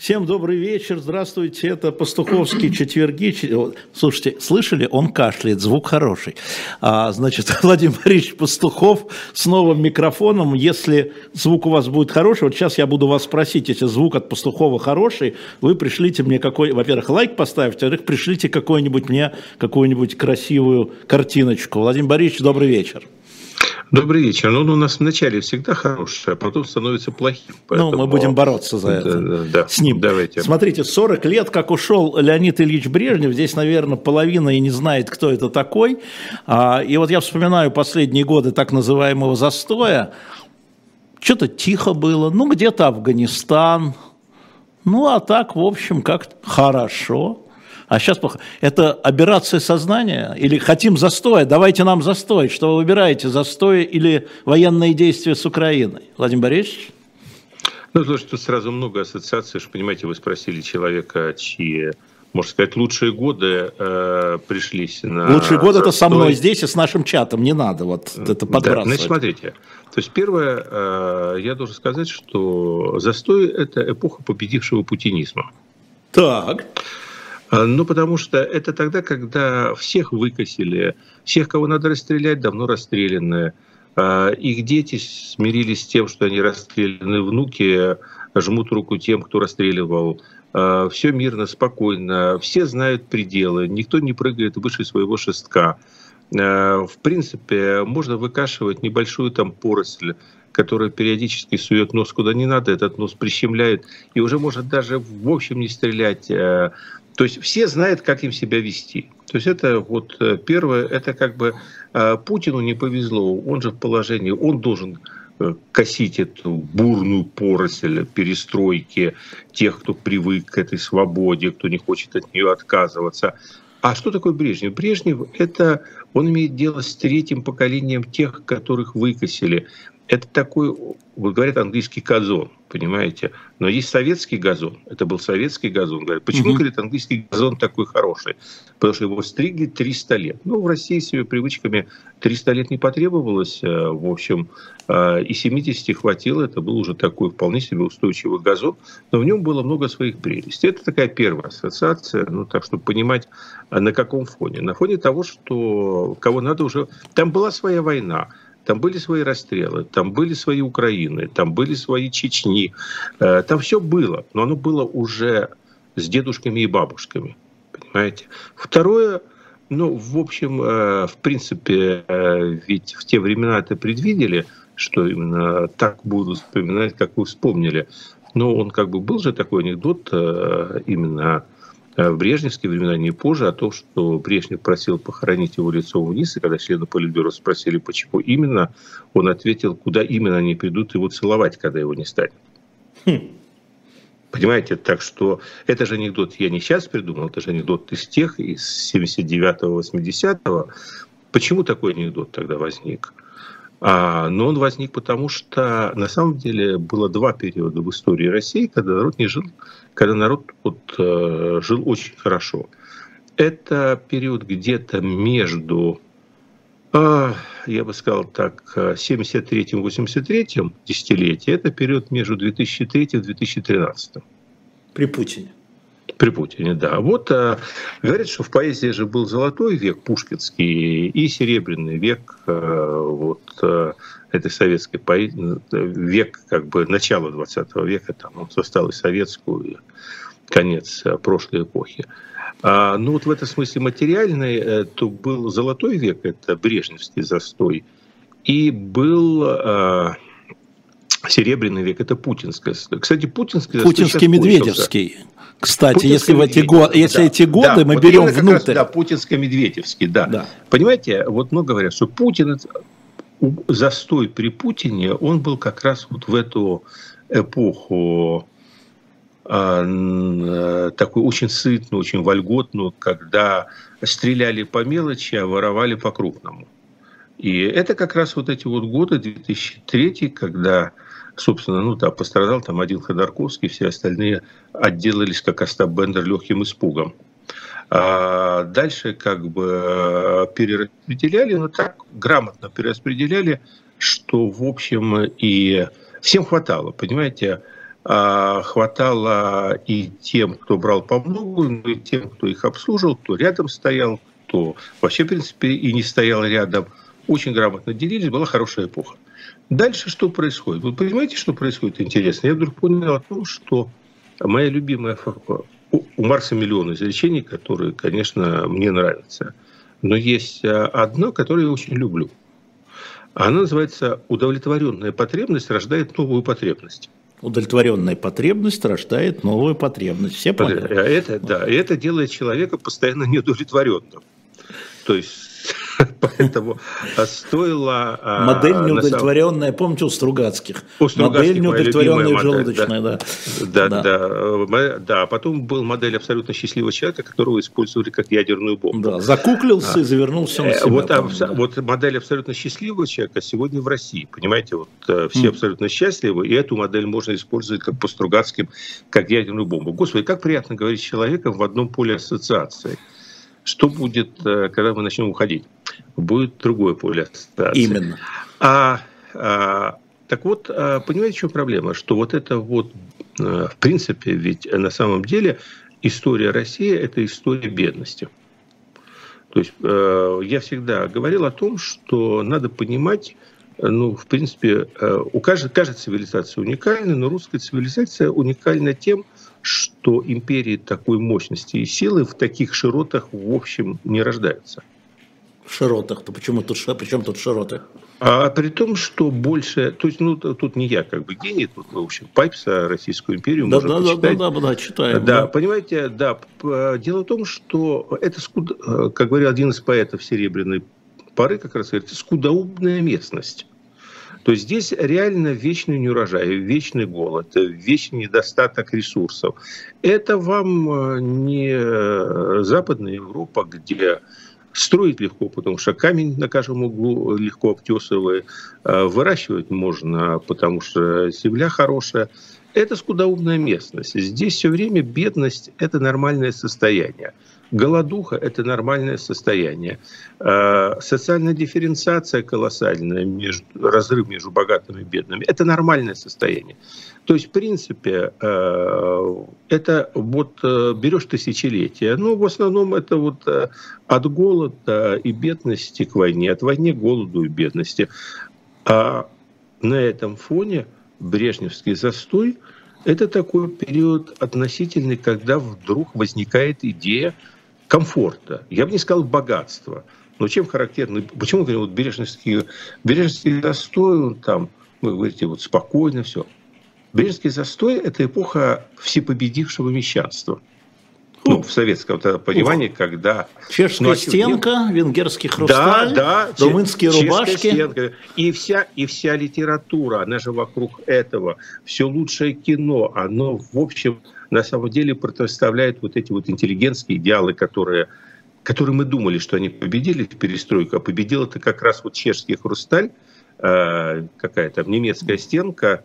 Всем добрый вечер, здравствуйте, это Пастуховские четверги. Слушайте, слышали, он кашляет, звук хороший. А, значит, Владимир Борисович Пастухов с новым микрофоном, если звук у вас будет хороший, вот сейчас я буду вас спросить, если звук от Пастухова хороший, вы пришлите мне какой, во-первых, лайк поставьте, во-вторых, пришлите какой-нибудь мне, какую-нибудь красивую картиночку. Владимир Борисович, добрый вечер. Добрый вечер. Ну, он у нас вначале всегда хороший, а потом становится плохим. Поэтому... Ну, мы будем бороться за это. Да, да, С ним. Давайте. Смотрите, 40 лет, как ушел Леонид Ильич Брежнев, здесь, наверное, половина и не знает, кто это такой. А, и вот я вспоминаю последние годы так называемого застоя. Что-то тихо было, ну, где-то Афганистан. Ну, а так, в общем, как хорошо а сейчас плохо. Это операция сознания? Или хотим застоя? Давайте нам застой. Что вы выбираете, застой или военные действия с Украиной? Владимир Борисович? Ну, слушайте, тут сразу много ассоциаций. Что, понимаете, вы спросили человека, чьи можно сказать, лучшие годы э, пришлись на... Лучшие годы это со мной здесь и с нашим чатом, не надо вот это подбрасывать. Да, значит, смотрите, то есть первое, э, я должен сказать, что застой – это эпоха победившего путинизма. Так. А, ну, потому что это тогда, когда всех выкосили, всех, кого надо расстрелять, давно расстреляны. А, их дети смирились с тем, что они расстреляны, внуки жмут руку тем, кто расстреливал. А, Все мирно, спокойно, все знают пределы, никто не прыгает выше своего шестка. В принципе, можно выкашивать небольшую там поросль, которая периодически сует нос куда не надо, этот нос прищемляет, и уже может даже в общем не стрелять то есть все знают, как им себя вести. То есть это вот э, первое, это как бы э, Путину не повезло, он же в положении, он должен э, косить эту бурную поросль перестройки тех, кто привык к этой свободе, кто не хочет от нее отказываться. А что такое Брежнев? Брежнев – это он имеет дело с третьим поколением тех, которых выкосили это такой, вот говорят, английский газон, понимаете? Но есть советский газон. Это был советский газон. Говорят, почему, угу. говорит, английский газон такой хороший? Потому что его стригли 300 лет. Ну, в России с ее привычками 300 лет не потребовалось. Э, в общем, э, и 70 хватило. Это был уже такой вполне себе устойчивый газон. Но в нем было много своих прелестей. Это такая первая ассоциация. Ну, так, чтобы понимать, э, на каком фоне. На фоне того, что кого надо уже... Там была своя война. Там были свои расстрелы, там были свои Украины, там были свои Чечни. Э, там все было, но оно было уже с дедушками и бабушками. Понимаете? Второе, ну, в общем, э, в принципе, э, ведь в те времена это предвидели, что именно так будут вспоминать, как вы вспомнили. Но он как бы был же такой анекдот именно в брежневские времена, не позже, о том, что Брежнев просил похоронить его лицом вниз, и когда члены Политбюро спросили, почему именно, он ответил, куда именно они придут его целовать, когда его не станет. Хм. Понимаете, так что это же анекдот я не сейчас придумал, это же анекдот из тех, из 79-го, 80-го. Почему такой анекдот тогда возник? А, но он возник потому, что на самом деле было два периода в истории России, когда народ не жил, когда народ вот, э, жил очень хорошо. Это период где-то между, э, я бы сказал так, 73-83 десятилетие, это период между 2003 и 2013. При Путине. При Путине, да. Вот а, говорят, что в поэзии же был золотой век пушкинский и серебряный век а, вот, а, этой советской поэзии, век как бы начала 20 века, там он застал и советскую, конец прошлой эпохи. А, ну вот в этом смысле материальный, то был золотой век, это брежневский застой, и был а, серебряный век, это путинский. Кстати, путинский... Путинский медведевский. Кстати, если, в эти, го... если да, эти годы да, мы вот берем внутрь... Раз, да, путинско-медведевский, да. да. Понимаете, вот много говорят, что Путин, застой при Путине, он был как раз вот в эту эпоху а, такую очень сытную, очень вольготную, когда стреляли по мелочи, а воровали по крупному. И это как раз вот эти вот годы, 2003, когда собственно, ну да, пострадал там один Ходорковский, все остальные отделались, как Остап Бендер, легким испугом. А дальше как бы э, перераспределяли, но так грамотно перераспределяли, что, в общем, и всем хватало, понимаете, а, хватало и тем, кто брал по многу, и тем, кто их обслуживал, кто рядом стоял, кто вообще, в принципе, и не стоял рядом. Очень грамотно делились, была хорошая эпоха. Дальше что происходит? Вы понимаете, что происходит интересно? Я вдруг понял о том, что моя любимая у Марса миллион изречений, которые, конечно, мне нравятся. Но есть а, одно, которое я очень люблю. Она называется «Удовлетворенная потребность рождает новую потребность». Удовлетворенная потребность рождает новую потребность. Все поняли? Это, да, и это делает человека постоянно неудовлетворенным. То есть Поэтому стоило... А, модель неудовлетворенная, помните, у Стругацких? У модель неудовлетворенная желудочная, да. Да, да. да. да. Потом был модель абсолютно счастливого человека, которого использовали как ядерную бомбу. Да, закуклился а. и завернулся на э, себя. Вот, там, да. вот модель абсолютно счастливого человека сегодня в России. Понимаете, вот э, все mm. абсолютно счастливы, и эту модель можно использовать как по Стругацким, как ядерную бомбу. Господи, как приятно говорить с человеком в одном поле ассоциации. Что будет, э, когда мы начнем уходить? Будет другое поле ассоциации. Именно. А, а, так вот, а, понимаете, в чем проблема? Что вот это вот, э, в принципе, ведь на самом деле история России – это история бедности. То есть э, я всегда говорил о том, что надо понимать, ну, в принципе, у каждой, каждой цивилизации уникальна, но русская цивилизация уникальна тем, что империи такой мощности и силы в таких широтах, в общем, не рождаются. В широтах? То почему тут, причем тут широты? А при том, что больше, то есть, ну, тут не я как бы гений, тут, в общем, Пайпса, Российскую империю да, можно да, почитать. Да, да, да, да, читаем. Да, да, понимаете, да, дело в том, что это, как говорил один из поэтов Серебряной поры, как раз говорит, скудоумная местность. То здесь реально вечный неурожай, вечный голод, вечный недостаток ресурсов. Это вам э, не Западная Европа, где строить легко, потому что камень на каждом углу легко обтесывает, э, выращивать можно, потому что земля хорошая. Это скудоумная местность. Здесь все время бедность – это нормальное состояние. Голодуха – это нормальное состояние. А, социальная дифференциация колоссальная, между, разрыв между богатыми и бедными – это нормальное состояние. То есть, в принципе, а, это вот э, берешь тысячелетия, ну, в основном это вот э, от голода и бедности к войне, от войны к голоду и бедности. А на этом фоне Брежневский застой – это такой период относительный, когда вдруг возникает идея комфорта, я бы не сказал богатства. Но чем характерно, почему говорю, вот Бережный, Бережный застой, он там, вы говорите, вот спокойно все. Бережский застой – это эпоха всепобедившего мещанства. Ну, в советском понимании, когда... Чешская а стенка, венгерский хрусталь, да, да, румынские рубашки. Стенка, и, вся, и вся литература, она же вокруг этого. Все лучшее кино, оно, в общем, на самом деле противоставляет вот эти вот интеллигентские идеалы, которые, которые мы думали, что они победили в перестройку, а победил это как раз вот чешский хрусталь, э, какая-то немецкая стенка,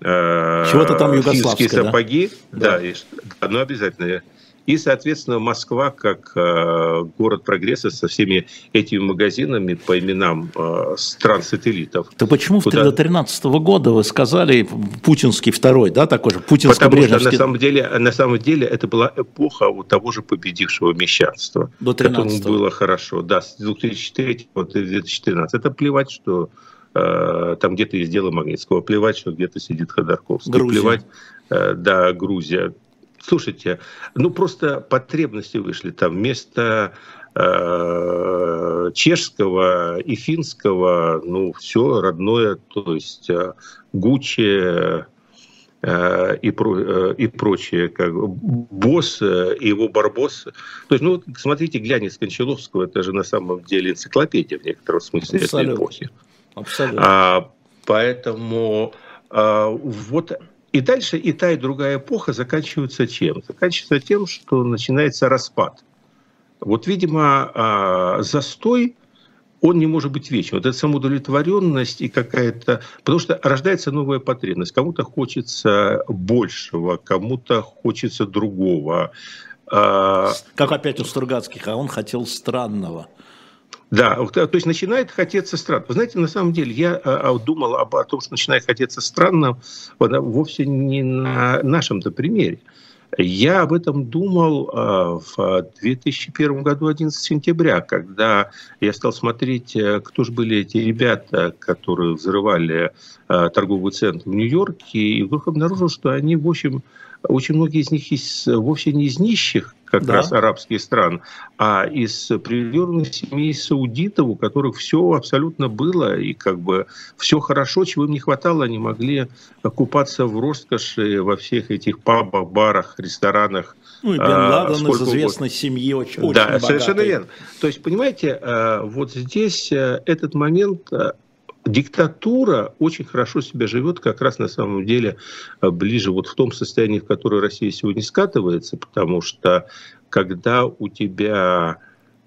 э, Чего-то там югославское, сапоги, да, да, и, да ну обязательно и, соответственно, Москва, как э, город прогресса со всеми этими магазинами по именам э, стран-сателлитов. То почему куда... до 2013 года вы сказали путинский второй, да, такой же, путинский Потому что на самом, деле, на самом деле это была эпоха у того же победившего мещанства. До 13 было хорошо, да, с 2004 по 2014. Это плевать, что э, там где-то есть дело Магнитского, плевать, что где-то сидит Ходорковский, Грузия. плевать, да, Грузия, Слушайте, ну просто потребности вышли там вместо э, чешского и финского, ну все родное, то есть э, Гуччи э, и, про, э, и прочее, как босс э, и его барбос. То есть, ну, смотрите, глянец Кончаловского, это же на самом деле энциклопедия в некотором смысле Абсолютно. этой эпохи. Абсолютно. А, поэтому а, вот и дальше и та, и другая эпоха заканчиваются чем? Заканчивается тем, что начинается распад. Вот, видимо, а, застой, он не может быть вечным. Вот эта самоудовлетворенность и какая-то... Потому что рождается новая потребность. Кому-то хочется большего, кому-то хочется другого. А, как опять у Стругацких, а он хотел странного. Да, то есть начинает хотеться странно. Вы знаете, на самом деле я а, а, думал об о том, что начинает хотеться странно вовсе не на нашем-то примере. Я об этом думал а, в 2001 году, 11 сентября, когда я стал смотреть, э, кто же были эти ребята, которые взрывали торговый центр в Нью-Йорке, и вдруг обнаружил, что они, в общем, очень многие из них из, вовсе не из нищих, как да. раз арабские страны, а из привилегированных семей саудитов, у которых все абсолютно было, и как бы все хорошо, чего им не хватало, они могли купаться в роскоши во всех этих пабах, барах, ресторанах. Ну и Бен а, Ладен из известной угодно. семьи очень, очень Да, богатый. совершенно верно. То есть, понимаете, э, вот здесь э, этот момент э, диктатура очень хорошо себя живет как раз на самом деле э, ближе вот в том состоянии, в которое Россия сегодня скатывается, потому что когда у тебя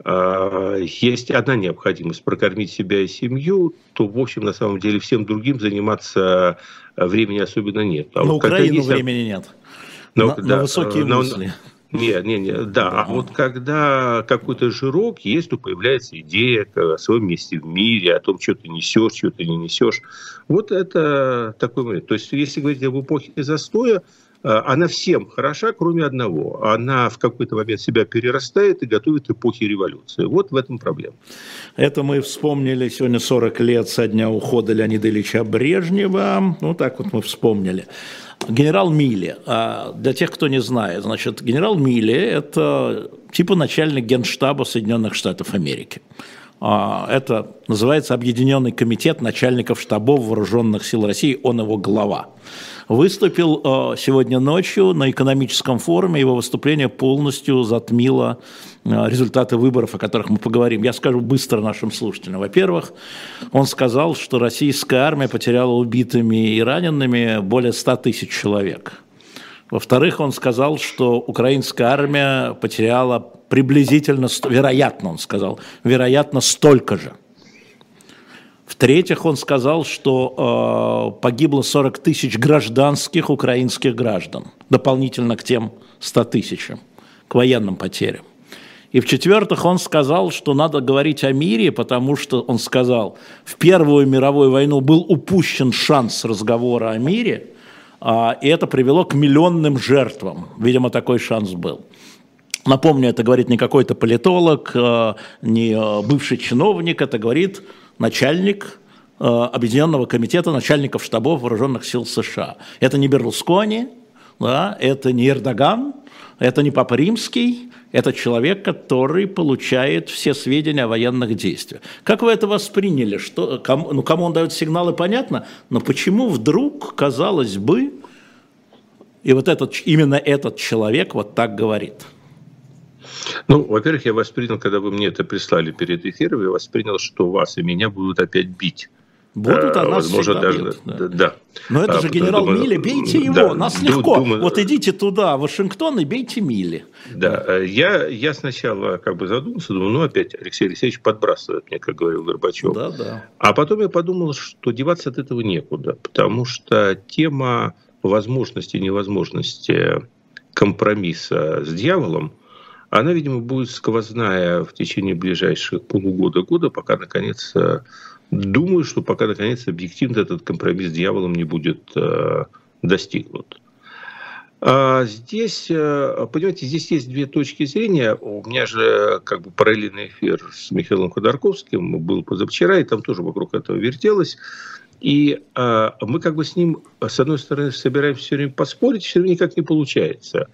э, есть одна необходимость прокормить себя и семью, то, в общем, на самом деле всем другим заниматься э, времени особенно нет. А на вот Украину есть... времени нет. Но, на, да, на высокие но, мысли. Не, не, не, да. А вот когда какой-то жирок есть, то появляется идея о своем месте в мире, о том, что ты несешь, что ты не несешь. Вот это такой момент. То есть, если говорить об эпохе застоя, э, она всем хороша, кроме одного. Она в какой-то момент себя перерастает и готовит эпохи революции. Вот в этом проблема. Это мы вспомнили сегодня 40 лет со дня ухода Леонида Ильича Брежнева. Ну, так вот мы вспомнили. Генерал Милли, а, для тех, кто не знает, значит, генерал Милли – это типа начальник генштаба Соединенных Штатов Америки. А, это называется Объединенный комитет начальников штабов вооруженных сил России, он его глава. Выступил а, сегодня ночью на экономическом форуме, его выступление полностью затмило результаты выборов, о которых мы поговорим. Я скажу быстро нашим слушателям. Во-первых, он сказал, что российская армия потеряла убитыми и ранеными более 100 тысяч человек. Во-вторых, он сказал, что украинская армия потеряла приблизительно, вероятно, он сказал, вероятно, столько же. В-третьих, он сказал, что э, погибло 40 тысяч гражданских украинских граждан, дополнительно к тем 100 тысячам, к военным потерям. И в-четвертых, он сказал, что надо говорить о мире, потому что, он сказал, в Первую мировую войну был упущен шанс разговора о мире, а, и это привело к миллионным жертвам. Видимо, такой шанс был. Напомню, это говорит не какой-то политолог, а, не бывший чиновник, это говорит начальник а, Объединенного комитета начальников штабов вооруженных сил США. Это не Берлускони, да, это не Эрдоган, это не Папа Римский, это человек, который получает все сведения о военных действиях. Как вы это восприняли? Что, кому, ну, кому он дает сигналы, понятно, но почему вдруг, казалось бы, и вот этот, именно этот человек вот так говорит? Ну, во-первых, я воспринял, когда вы мне это прислали перед эфиром, я воспринял, что вас и меня будут опять бить. Будут, а нас Возможно, даже, бьют, да. да. Но это а, же генерал думаю, Милли, бейте его, да, нас легко. Думаю, вот идите туда, в Вашингтон, и бейте Милли. Да, э, я, я сначала как бы задумался, думаю, ну опять Алексей Алексеевич подбрасывает мне, как говорил Горбачев. Да, да. А потом я подумал, что деваться от этого некуда, потому что тема возможности и невозможности компромисса с дьяволом, она, видимо, будет сквозная в течение ближайших полугода-года, пока, наконец, э, Думаю, что пока, наконец, объективно этот компромисс с дьяволом не будет э, достигнут. А здесь, э, понимаете, здесь есть две точки зрения. У меня же как бы параллельный эфир с Михаилом Ходорковским был позавчера, и там тоже вокруг этого вертелось. И э, мы как бы с ним, с одной стороны, собираемся все время поспорить, все равно никак не получается.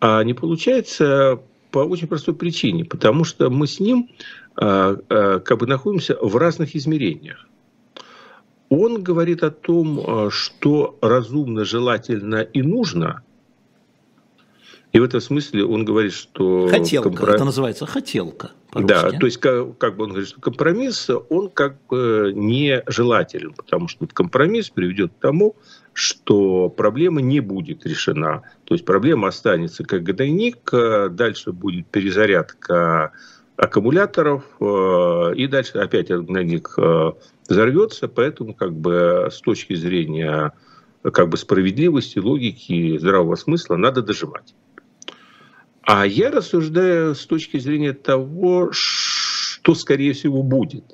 А не получается по очень простой причине, потому что мы с ним как бы находимся в разных измерениях. Он говорит о том, а, что разумно, желательно и нужно. И в этом смысле он говорит, что... Хотелка, компро... это называется хотелка. Да, то есть как, как бы он говорит, что компромисс, он как бы нежелателен, потому что компромисс приведет к тому, что проблема не будет решена. То есть проблема останется как годовник, дальше будет перезарядка аккумуляторов, э, и дальше опять на них э, взорвется, поэтому как бы с точки зрения как бы справедливости, логики, здравого смысла надо доживать. А я рассуждаю с точки зрения того, что то, скорее всего, будет.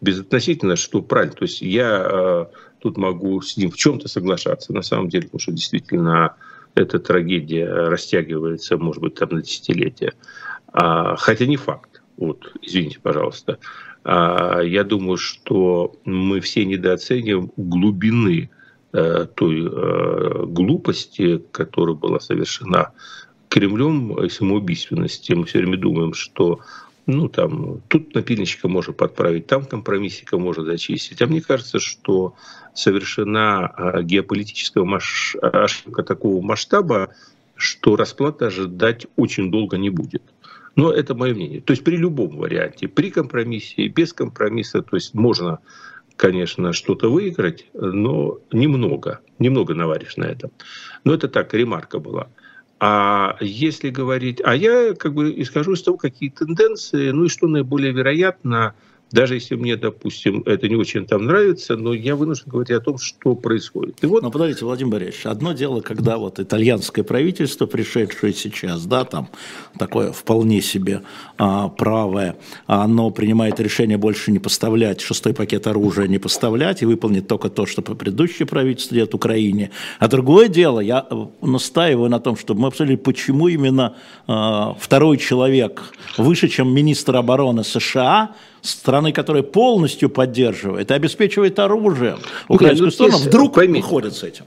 Безотносительно, что правильно. То есть я тут могу с ним в чем-то соглашаться, на самом деле, потому что действительно эта трагедия растягивается, может быть, там на десятилетия. А, хотя не факт. Вот, извините, пожалуйста. А, я думаю, что мы все недооцениваем глубины э, той э, глупости, которая была совершена Кремлем и самоубийственности. Мы все время думаем, что ну, там, тут напильничка можно подправить, там компромиссика можно зачистить. А мне кажется, что совершена геополитическая маш... ошибка такого масштаба, что расплата ожидать очень долго не будет. Но это мое мнение. То есть при любом варианте, при компромиссе, без компромисса, то есть можно, конечно, что-то выиграть, но немного, немного наваришь на этом. Но это так, ремарка была. А если говорить, а я как бы исхожу из того, какие тенденции, ну и что наиболее вероятно, даже если мне, допустим, это не очень там нравится, но я вынужден говорить о том, что происходит. И вот... Но подождите, Владимир Борисович, одно дело, когда вот итальянское правительство, пришедшее сейчас, да, там такое вполне себе а, правое, оно принимает решение больше не поставлять шестой пакет оружия, не поставлять и выполнить только то, что предыдущее правительство делает Украине. А другое дело, я э, настаиваю на том, чтобы мы обсудили, почему именно а, второй человек выше, чем министр обороны США, страны, которая полностью поддерживает и обеспечивает оружием украинскую Нет, ну, сторону, вдруг пойми, выходит с этим.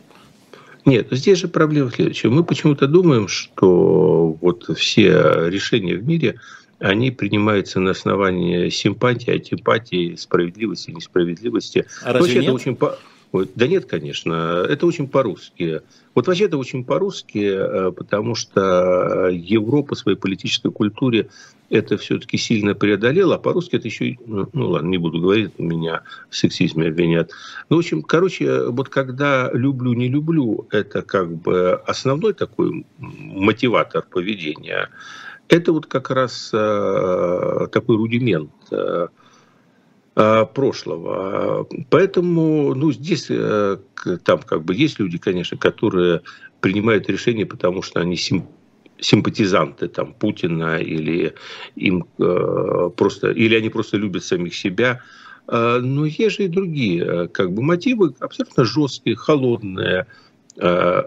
Нет, здесь же проблема следующая. Мы почему-то думаем, что вот все решения в мире, они принимаются на основании симпатии, антипатии, справедливости, несправедливости. А разве Вообще, нет? это очень Ой, да нет, конечно, это очень по-русски. Вот вообще это очень по-русски, э, потому что Европа в своей политической культуре это все-таки сильно преодолела, а по-русски это еще, ну, ну ладно, не буду говорить, меня в сексизме обвинят. Ну, в общем, короче, вот когда люблю, не люблю, это как бы основной такой мотиватор поведения. Это вот как раз э, такой рудимент э, Э, прошлого. Поэтому ну, здесь э, там как бы есть люди, конечно, которые принимают решения, потому что они сим, симпатизанты там, Путина или им э, просто или они просто любят самих себя. Э, но есть же и другие как бы мотивы абсолютно жесткие, холодные. Э,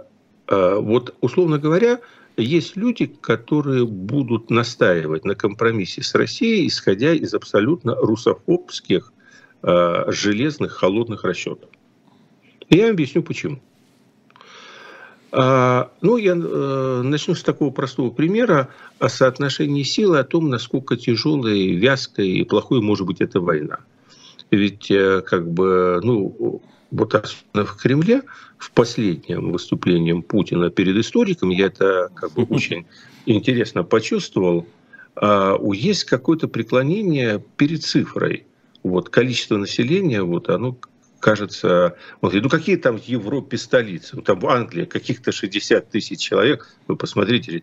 э, вот условно говоря, есть люди, которые будут настаивать на компромиссе с Россией, исходя из абсолютно русофобских, э, железных, холодных расчетов. И я объясню почему. А, ну, я э, начну с такого простого примера о соотношении силы, о том, насколько тяжелой, вязкой и плохой может быть эта война. Ведь, э, как бы, ну, вот особенно в Кремле, в последнем выступлении Путина перед историком, я это как бы очень интересно почувствовал, а, есть какое-то преклонение перед цифрой. Вот количество населения, вот оно кажется, он говорит, ну какие там в Европе столицы, ну, там в Англии каких-то 60 тысяч человек, вы посмотрите,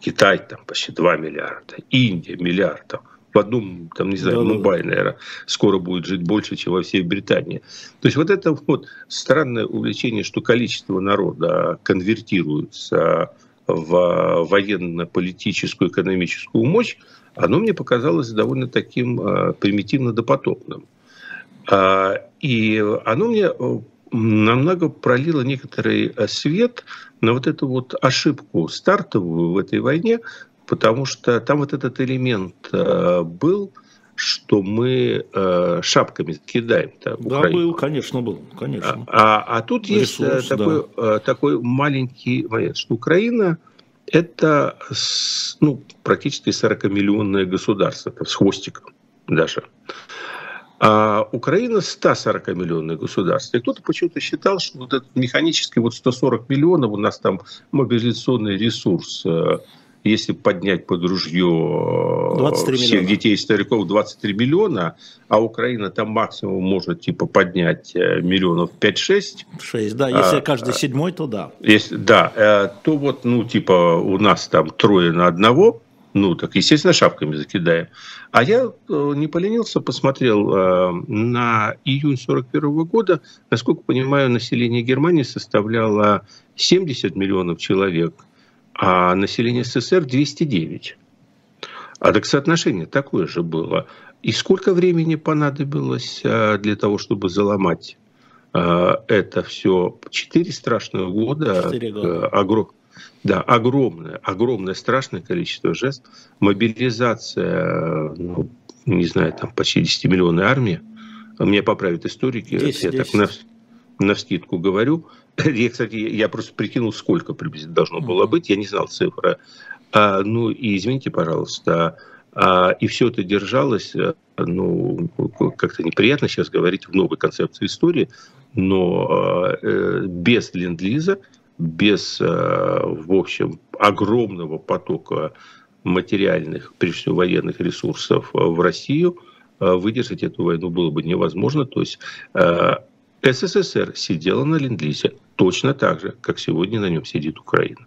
Китай там почти 2 миллиарда, Индия миллиард, в одном, там, не знаю, да, Мумбай, наверное, скоро будет жить больше, чем во всей Британии. То есть вот это вот странное увлечение, что количество народа конвертируется в военно-политическую, экономическую мощь, оно мне показалось довольно таким а, примитивно-допотопным. А, и оно мне э, намного пролило некоторый э, свет на вот эту вот ошибку стартовую в этой войне, потому что там вот этот элемент э, был, что мы э, шапками кидаем. Да, был, конечно, был, конечно. А, а, тут Ресурс, есть такой, да. такой маленький момент, что Украина это ну, практически 40-миллионное государство, там, с хвостиком даже. А Украина 140-миллионное государство. И кто-то почему-то считал, что вот этот механический вот 140 миллионов у нас там мобилизационный ресурс если поднять под ружье всех миллиона. детей и стариков 23 миллиона, а Украина там максимум может типа поднять э, миллионов 5-6. 6, да, если а, каждый седьмой, то да. Если, да, э, то вот, ну, типа у нас там трое на одного, ну, так, естественно, шапками закидаем. А я э, не поленился, посмотрел на июнь 41 года, насколько понимаю, население Германии составляло 70 миллионов человек – а население СССР 209. А так соотношение такое же было. И сколько времени понадобилось для того, чтобы заломать это все? Четыре страшных года. Четыре года. Огром... Да, огромное, огромное, страшное количество жертв. Мобилизация, ну, не знаю, там почти 10 миллионной армии. Мне поправят историки, 10, я 10. так на, на скидку говорю. Я, кстати, я просто прикинул, сколько приблизительно должно было быть, я не знал цифры. А, ну и извините, пожалуйста, а, и все это держалось, э, ну, как-то неприятно сейчас говорить в новой концепции истории, но э, без ленд-лиза, без, э, в общем, огромного потока материальных, прежде всего военных ресурсов в Россию, выдержать эту войну было бы невозможно. То есть СССР сидела на ленд-лизе точно так же, как сегодня на нем сидит Украина.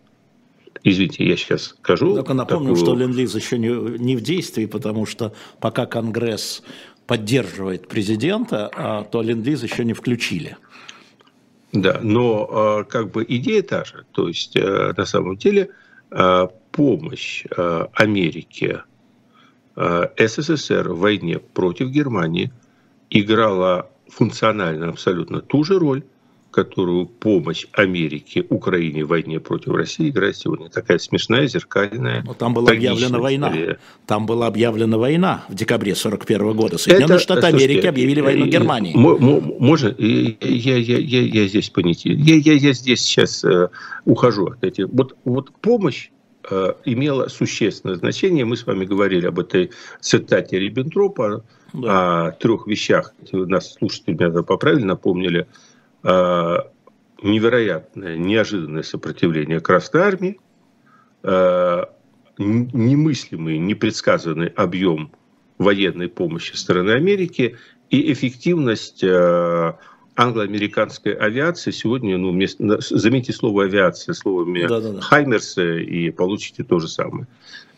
Извините, я сейчас скажу. Только напомню, такую... что ленд-лиз еще не, не в действии, потому что пока Конгресс поддерживает президента, а, то ленд-лиз еще не включили. Да, но а, как бы идея та же. То есть э, на самом деле а, помощь Америке, СССР в войне против Германии играла функционально абсолютно ту же роль, которую помощь Америке Украине в войне против России играет сегодня. Такая смешная, зеркальная. Но там была объявлена война. Там была объявлена война в декабре 41 года. Соединенные Это, Штаты Америки объявили войну Германии. Можно, я, я, я, я здесь понятие. Я, я, я здесь сейчас э, ухожу от этих. Вот, вот помощь э, имела существенное значение. Мы с вами говорили об этой цитате Риббентропа, да. о трех вещах. Нас слушатели меня поправили, напомнили – Э, невероятное, неожиданное сопротивление Красной Армии, э, немыслимый, непредсказанный объем военной помощи стороны Америки и эффективность э, англо-американской авиации сегодня, ну, вместо, заметьте слово авиация словами да, да, да. Хаймерсы и получите то же самое.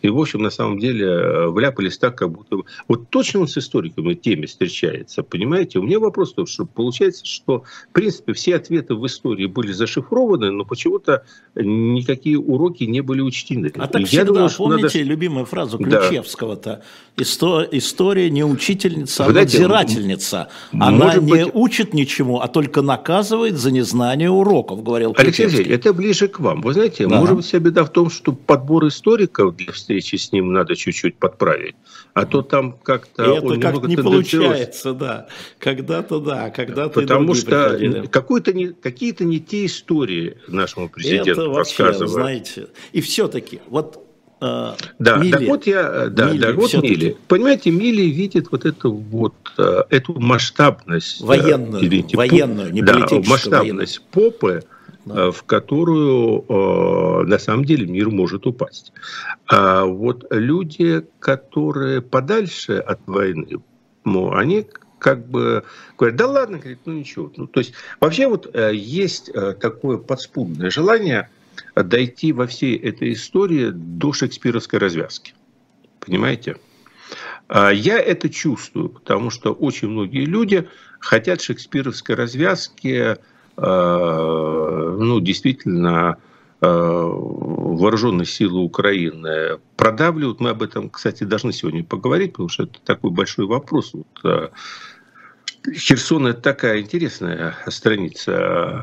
И, в общем, на самом деле э, вляпались так, как будто... Вот точно он с историками теме встречается, понимаете? У меня вопрос в том, что получается, что, в принципе, все ответы в истории были зашифрованы, но почему-то никакие уроки не были учтены. А так Я всегда, думаю, помните надо... любимую фразу Ключевского-то? Да. История не учительница, а надзирательница. Она не быть... учит ничему, а только наказывает за незнание уроков, говорил Алексей Алексеевич, это ближе к вам. Вы знаете, да. может быть, вся беда в том, что подбор историков для встречи с ним надо чуть-чуть подправить. А то там как-то... Это как не получается, да. Когда-то да, когда-то Потому что какие-то не, какие-то не те истории нашему президенту Это вообще, рассказывают. знаете, и все-таки, вот э, да, Мили, так вот я, да, Мили, да, вот Мили. Понимаете, Мили видит вот эту вот э, эту масштабность э, военную, извините, военную, не да, масштабность военную. попы Э, в которую э, на самом деле мир может упасть. А вот люди, которые подальше от войны, ну, они как бы говорят, да ладно, говорит, ну ничего. Ну, то есть вообще вот э, есть такое подспудное желание дойти во всей этой истории до шекспировской развязки. Понимаете? А я это чувствую, потому что очень многие люди хотят шекспировской развязки ну, действительно э, вооруженные силы Украины продавливают. Мы об этом, кстати, должны сегодня поговорить, потому что это такой большой вопрос. Вот, э, Херсон – это такая интересная страница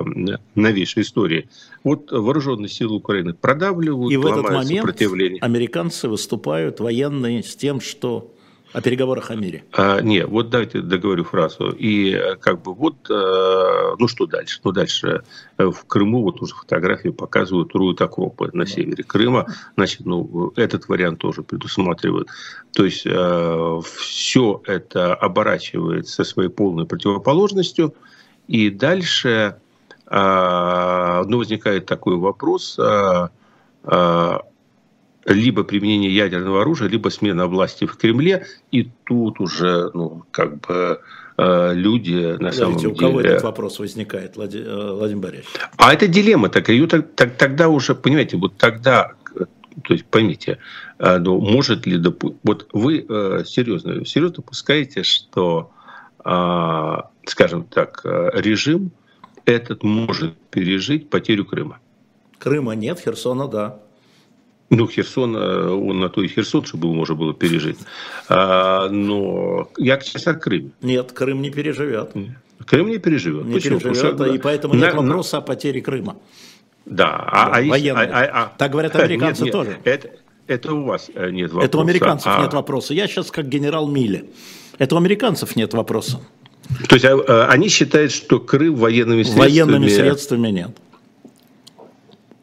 новейшей истории. Вот вооруженные силы Украины продавливают, И в этот момент американцы выступают военные с тем, что о переговорах о мире. А, не, вот дайте договорю фразу. И э, как бы вот, э, ну что дальше? Ну дальше э, в Крыму вот уже фотографии показывают руют окопы на севере Крыма. Значит, ну этот вариант тоже предусматривают. То есть все это оборачивается своей полной противоположностью. И дальше ну, возникает такой вопрос, э, либо применение ядерного оружия, либо смена власти в Кремле. И тут уже, ну, как бы э, люди на Подождите, самом деле... у кого этот вопрос возникает, э, Владимир Борисович? А это дилемма такая. Ее тогда уже, понимаете, вот тогда, то есть поймите, э, ну, может ли... Вот вы серьезно, серьезно допускаете, что, скажем так, режим этот может пережить потерю Крыма? Крыма нет, Херсона да. Ну, Херсон, он на то и Херсон, чтобы его можно было пережить. А, но я сейчас о Крыме. Нет, Крым не переживет. Крым не переживет. Не Почему? переживет, что, и поэтому на, нет вопроса на... о потере Крыма. Да, а, а, а, а, а, так говорят американцы нет, нет, тоже. Это, это у вас э, нет вопроса. Это у американцев а... нет вопроса. Я сейчас как генерал Милли. Это у американцев нет вопроса. То есть а, они считают, что Крым военными средствами... Военными средствами нет.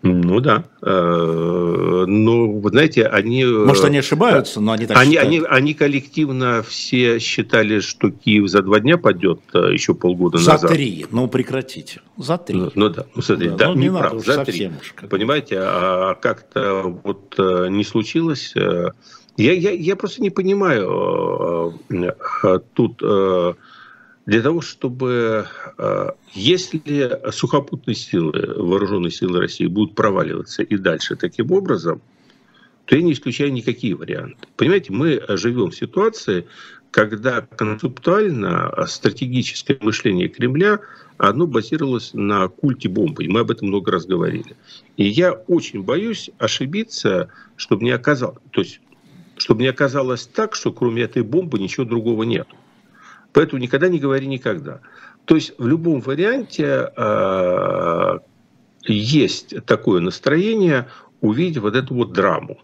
Ну да. Э, ну, вы знаете, они... Может, они ошибаются, но они так они, считают. Они, они коллективно все считали, что Киев за два дня падет э, еще полгода за назад. За три. Ну, прекратите. За три. Ну, ну да. Ну, смотрите, да, да ну, не, прав. За три. Уж Понимаете, а как-то вот э, не случилось... Я, я, я просто не понимаю тут для того, чтобы, э, если сухопутные силы, вооруженные силы России будут проваливаться и дальше таким образом, то я не исключаю никакие варианты. Понимаете, мы живем в ситуации, когда концептуально стратегическое мышление Кремля оно базировалось на культе бомбы. И мы об этом много раз говорили. И я очень боюсь ошибиться, чтобы не оказалось, то есть, чтобы не оказалось так, что кроме этой бомбы ничего другого нет. Поэтому никогда не говори никогда. То есть в любом варианте э, есть такое настроение увидеть вот эту вот драму.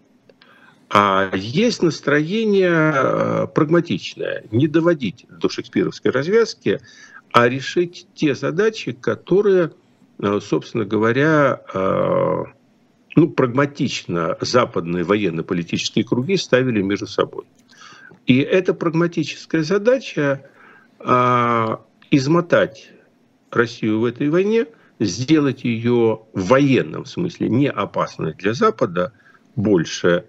А есть настроение э, прагматичное, не доводить до шекспировской развязки, а решить те задачи, которые, э, собственно говоря, ну, прагматично западные военно-политические круги ставили между собой. И эта прагматическая задача а, измотать Россию в этой войне, сделать ее в военном смысле не опасной для Запада больше.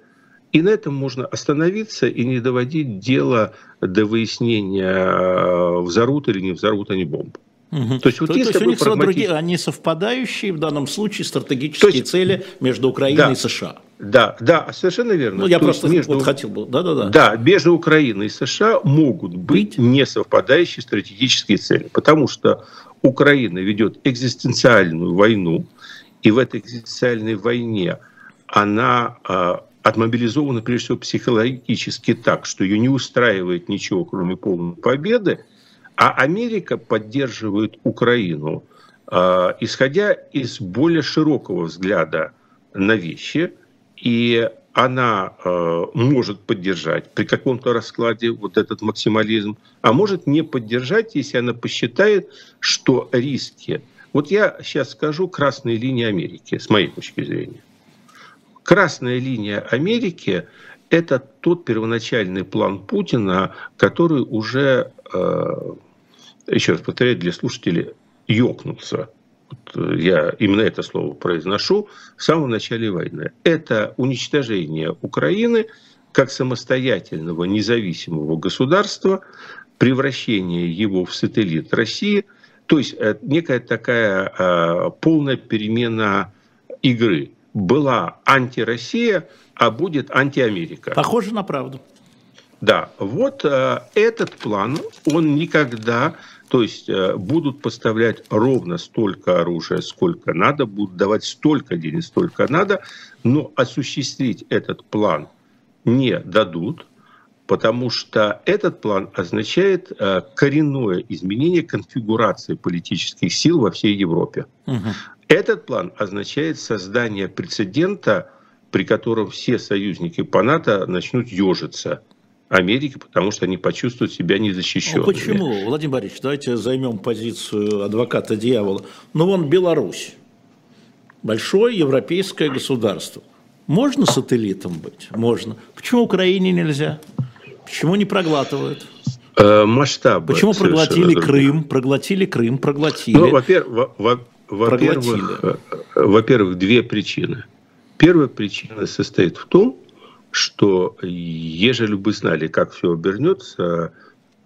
И на этом можно остановиться и не доводить дело до выяснения, взорвут или не взорвут они бомбу. Угу. То есть, вот то, есть у них прагматич... другие, они совпадающие в данном случае стратегические есть, цели между Украиной да, и США. Да, да, совершенно верно. Ну, я то просто между, вот хотел бы, да, да, да. Да, между Украиной и США могут быть, быть несовпадающие стратегические цели, потому что Украина ведет экзистенциальную войну, и в этой экзистенциальной войне она э, отмобилизована прежде всего психологически так, что ее не устраивает ничего, кроме полной победы, а Америка поддерживает Украину, э, исходя из более широкого взгляда на вещи, и она э, может поддержать при каком-то раскладе вот этот максимализм, а может не поддержать, если она посчитает, что риски. Вот я сейчас скажу красные линии Америки, с моей точки зрения. Красная линия Америки – это тот первоначальный план Путина, который уже э, еще раз повторяю для слушателей, ёкнуться. Вот э, я именно это слово произношу в самом начале войны. Это уничтожение Украины как самостоятельного независимого государства, превращение его в сателлит России, то есть э, некая такая э, полная перемена игры. Была антироссия, а будет антиамерика. Похоже на правду. Да, вот э, этот план, он никогда то есть э, будут поставлять ровно столько оружия, сколько надо, будут давать столько денег, столько надо, но осуществить этот план не дадут, потому что этот план означает э, коренное изменение конфигурации политических сил во всей Европе. Угу. Этот план означает создание прецедента, при котором все союзники по НАТО начнут ежиться – Америки, потому что они почувствуют себя незащищенными. Ну, почему, Владимир Борисович, давайте займем позицию адвоката дьявола. Ну, вон Беларусь, большое европейское государство. Можно сателлитом быть? Можно. Почему Украине нельзя? Почему не проглатывают? Э, масштабы. Почему проглотили Крым, проглотили Крым, проглотили? Ну, во-первых, во-первых, э, во-первых, две причины. Первая причина состоит в том, что ежели бы знали, как все обернется,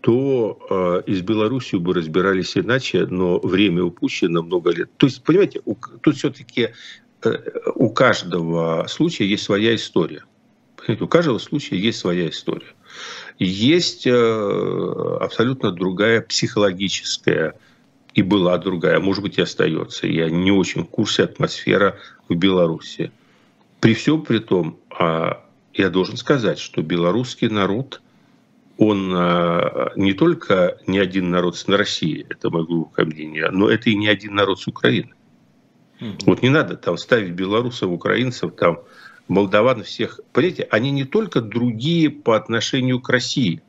то э, и с Белоруссией бы разбирались иначе, но время упущено много лет. То есть, понимаете, у, тут все-таки э, у каждого случая есть своя история. Понимаете, у каждого случая есть своя история. Есть э, абсолютно другая психологическая и была другая, может быть и остается. Я не очень в курсе атмосфера в Беларуси. При всем при том, а, я должен сказать, что белорусский народ, он а, не только не один народ с России, это мое глубокое мнение, но это и не один народ с Украины. Mm-hmm. Вот не надо там ставить белорусов, украинцев, там молдаван всех. Понимаете, они не только другие по отношению к России.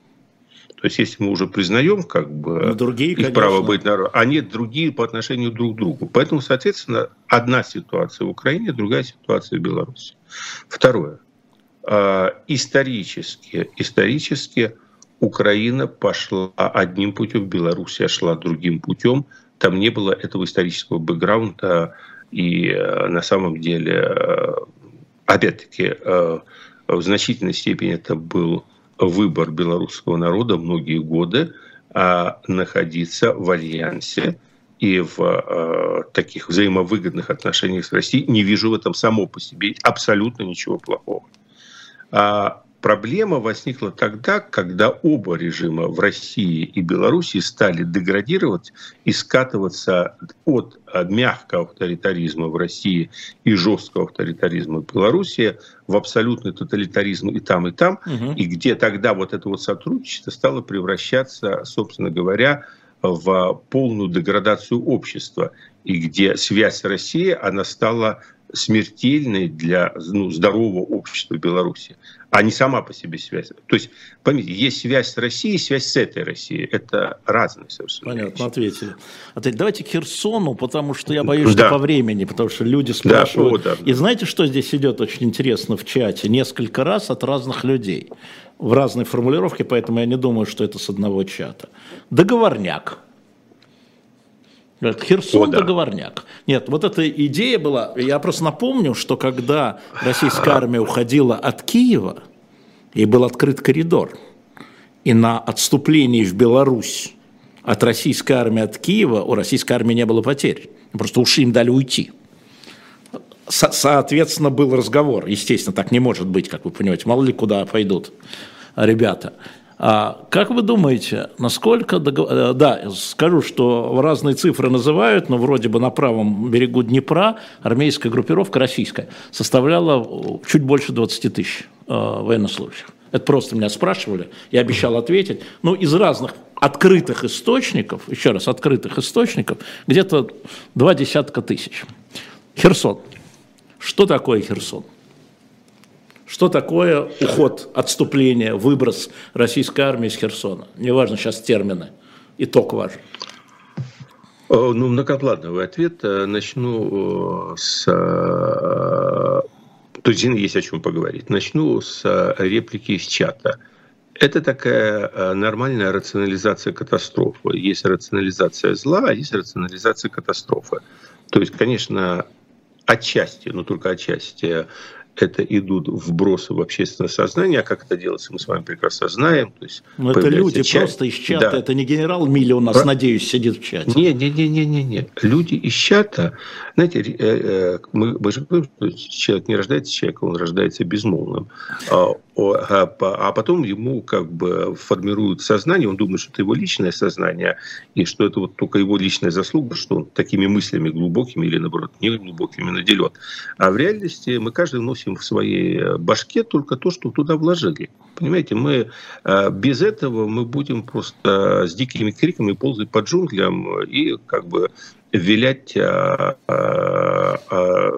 То есть, если мы уже признаем как бы ну, другие, их конечно. право быть народом, они другие по отношению друг к другу. Поэтому, соответственно, одна ситуация в Украине, другая ситуация в Беларуси. Второе. А, исторически, исторически Украина пошла одним путем, Белоруссия шла другим путем. Там не было этого исторического бэкграунда. И э, на самом деле, э, опять-таки, э, в значительной степени это был выбор белорусского народа многие годы а, находиться в альянсе и в э, таких взаимовыгодных отношениях с Россией. Не вижу в этом само по себе абсолютно ничего плохого. А проблема возникла тогда, когда оба режима в России и Беларуси стали деградировать и скатываться от э, мягкого авторитаризма в России и жесткого авторитаризма в Беларуси в абсолютный тоталитаризм и там, и там, угу. и где тогда вот это вот сотрудничество стало превращаться, собственно говоря, в полную деградацию общества, и где связь с Россией, она стала смертельной для ну, здорового общества Беларуси, а не сама по себе связь. То есть, поймите, есть связь с Россией, связь с этой Россией. Это разные совершенно Понятно, ответили. Теперь давайте к Херсону, потому что я боюсь, да. что по времени, потому что люди спрашивают. Да, о, да. И знаете, что здесь идет очень интересно в чате? Несколько раз от разных людей. В разной формулировке, поэтому я не думаю, что это с одного чата. Договорняк. Херсон О, да. договорняк. Нет, вот эта идея была, я просто напомню, что когда российская армия уходила от Киева, и был открыт коридор, и на отступлении в Беларусь от российской армии от Киева, у российской армии не было потерь, просто уши им дали уйти. Со- соответственно, был разговор, естественно, так не может быть, как вы понимаете, мало ли куда пойдут ребята. А как вы думаете, насколько... Э, да, скажу, что разные цифры называют, но вроде бы на правом берегу Днепра армейская группировка российская составляла э, чуть больше 20 тысяч э, военнослужащих. Это просто меня спрашивали, я обещал ответить. Ну, из разных открытых источников, еще раз, открытых источников, где-то два десятка тысяч. Херсон. Что такое Херсон? Что такое уход, отступление, выброс российской армии из Херсона? Неважно сейчас термины, итог важен. Ну, многоплановый ответ. Э, начну э, с... Э, то есть есть о чем поговорить. Начну с реплики из чата. Это такая нормальная рационализация катастрофы. Есть рационализация зла, а есть рационализация катастрофы. То есть, конечно, отчасти, но только отчасти это идут вбросы в общественное сознание, а как это делается, мы с вами прекрасно знаем. То есть Но это люди чат. просто из чата, да. это не генерал Милли у нас, Про... надеюсь, сидит в чате. Не, не, не, не, не, не. Люди из чата, знаете, э, э, мы, мы же говорим, что человек не рождается человеком, он рождается безмолвным. А, а, а потом ему как бы формируют сознание, он думает, что это его личное сознание, и что это вот только его личная заслуга, что он такими мыслями глубокими или, наоборот, не глубокими наделен. А в реальности мы каждый носим в своей башке только то, что туда вложили. Понимаете, мы э, без этого мы будем просто с дикими криками ползать по джунглям и как бы вилять а, а, а,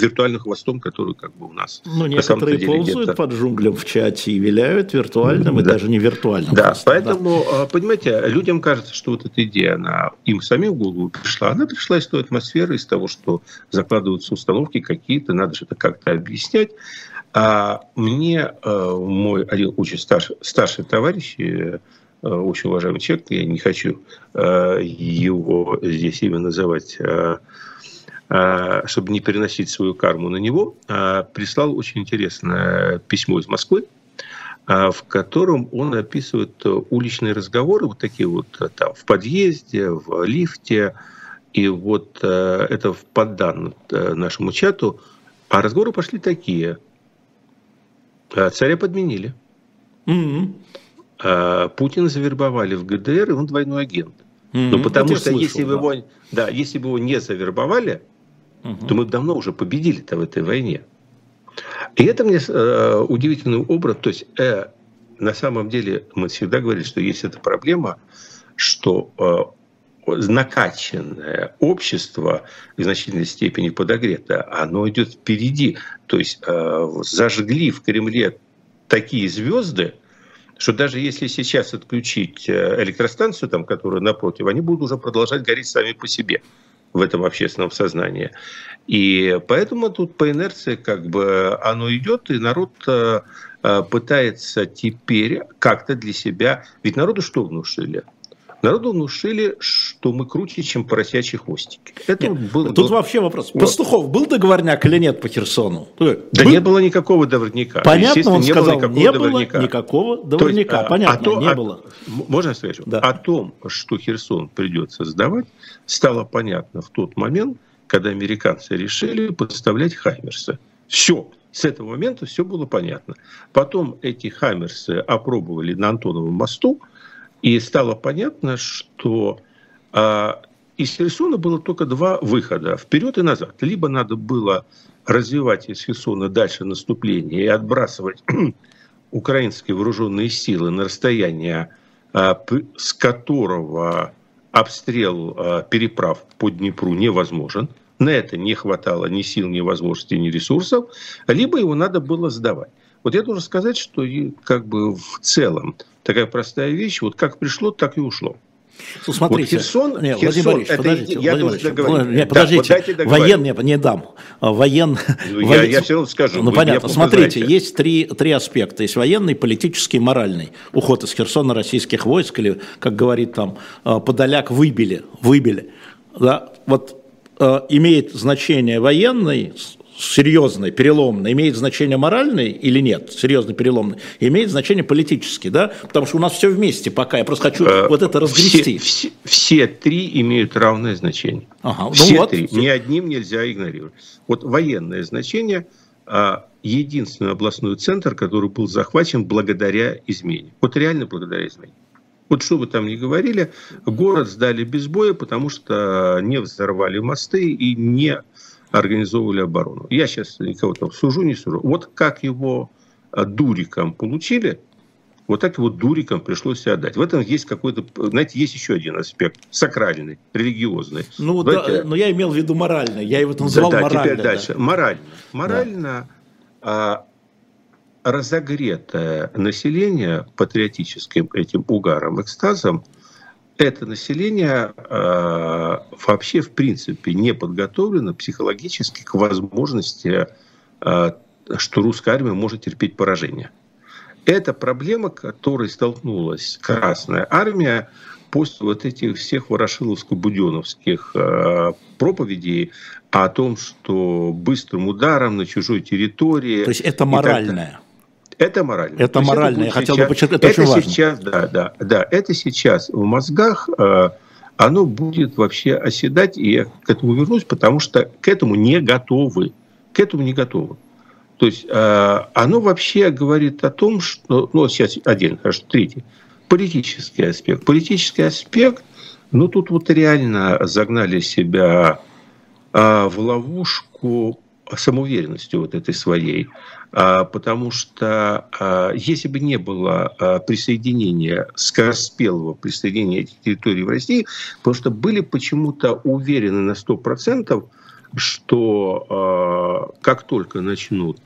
виртуальным хвостом, который как бы у нас. Ну, некоторые деле, ползают под джунглям в чате и виляют виртуальным, да. и даже не виртуальным. Да, хвостом, поэтому, да. понимаете, людям кажется, что вот эта идея, она им самим в голову пришла. Она пришла из той атмосферы, из того, что закладываются установки какие-то, надо же это как-то объяснять. А мне мой один очень старший, старший товарищ, Э, очень уважаемый человек, я не хочу э, его здесь имя называть, э, чтобы не переносить свою карму на него, прислал очень интересное письмо из Москвы, в котором он описывает уличные разговоры, вот такие вот там в подъезде, в лифте, и вот это по данным нашему чату, а разговоры пошли такие. Царя подменили. Mm-hmm. А, Путина завербовали в ГДР, и он двойной агент. Mm-hmm. Ну, потому что слышал, если, бы его, да, если бы его не завербовали, mm-hmm. то мы бы давно уже победили-то в этой войне. И это мне э, удивительный образ. То есть э, на самом деле мы всегда говорили, что есть эта проблема, что э, накачанное общество в значительной степени подогрето, оно идет впереди. То есть э, зажгли в Кремле такие звезды, что даже если сейчас отключить э, электростанцию, там, которая напротив, они будут уже продолжать гореть сами по себе в этом общественном сознании. И поэтому тут по инерции как бы оно идет, и народ э, э, пытается теперь как-то для себя... Ведь народу что внушили? Народу внушили, что мы круче, чем поросячьи хвостики. Это нет, был, тут был... вообще вопрос. Вот. Пастухов был договорняк или нет по Херсону? Да был? не было никакого договорника. Понятно, он не сказал, было не договорника. было никакого договорника. есть, Понятно, а то, не а, было. Можно сказать? Да. О том, что Херсон придется сдавать, стало понятно в тот момент, когда американцы решили поставлять Хаймерсы. Все. С этого момента все было понятно. Потом эти Хаймерсы опробовали на Антоновом мосту, и стало понятно, что а, из Херсона было только два выхода, вперед и назад. Либо надо было развивать из Херсона дальше наступление и отбрасывать украинские вооруженные силы на расстояние, а, с которого обстрел а, переправ по Днепру невозможен. На это не хватало ни сил, ни возможностей, ни ресурсов. Либо его надо было сдавать. Вот я должен сказать, что как бы в целом такая простая вещь, вот как пришло, так и ушло. Ну, смотрите, вот Херсон, нет, Херсон, Владимир это подождите, я Владимир должен договорить. Нет, подождите, да, вот воен, не, не дам. Воен, ну, воен, я, я все равно скажу. Ну, понятно. Смотрите, есть три, три аспекта. Есть военный, политический, моральный. Уход из Херсона российских войск, или, как говорит там а, Подоляк, выбили. Выбили. Да? Вот э, имеет значение военный, серьезный, переломный, имеет значение моральный или нет, серьезный, переломный, имеет значение политический, да, потому что у нас все вместе пока, я просто хочу э, вот это разгрести. Все, все, все три имеют равное значение. Ага, ну все вот, три, все. ни одним нельзя игнорировать. Вот военное значение а, единственный областной центр, который был захвачен благодаря измене. Вот реально благодаря измене. Вот что бы там ни говорили, город сдали без боя, потому что не взорвали мосты и не организовывали оборону. Я сейчас никого там сужу, не сужу. Вот как его а, дуриком получили, вот так его дуриком пришлось отдать. В этом есть какой-то, знаете, есть еще один аспект, сакральный, религиозный. Ну, да, но я имел в виду моральный, я его называл да, да, морально. Теперь дальше. Да. Морально. Морально да. а, разогретое население патриотическим этим угаром, экстазом – это население э, вообще в принципе не подготовлено психологически к возможности, э, что русская армия может терпеть поражение. Это проблема, которой столкнулась Красная Армия после вот этих всех ворошиловско-буденовских э, проповедей о том, что быстрым ударом на чужой территории... То есть это моральное. Это морально. Это морально, я хотел сейчас, бы подчеркнуть, это, это очень сейчас, важно. Да, да, да, это сейчас в мозгах, э, оно будет вообще оседать, и я к этому вернусь, потому что к этому не готовы. К этому не готовы. То есть э, оно вообще говорит о том, что, ну, сейчас один, хорошо, третий, политический аспект. Политический аспект, ну, тут вот реально загнали себя э, в ловушку самоуверенностью вот этой своей. А, потому что а, если бы не было а, присоединения, скороспелого присоединения этих территорий в России, потому что были почему-то уверены на 100%, что как только начнут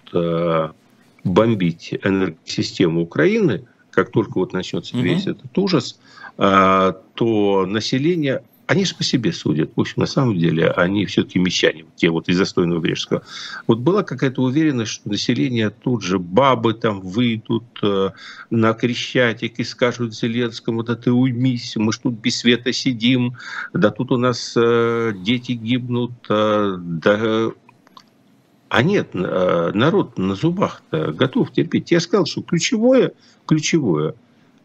бомбить энергосистему Украины, как только вот начнется весь угу. этот ужас, то население они же по себе судят. В общем, на самом деле, они все-таки мещане, те вот из застойного Брежского. Вот была какая-то уверенность, что население тут же, бабы там выйдут э, на Крещатик и скажут Зеленскому, да ты уймись, мы ж тут без света сидим, да тут у нас э, дети гибнут, э, да а нет, народ на зубах-то готов терпеть. Я сказал, что ключевое, ключевое,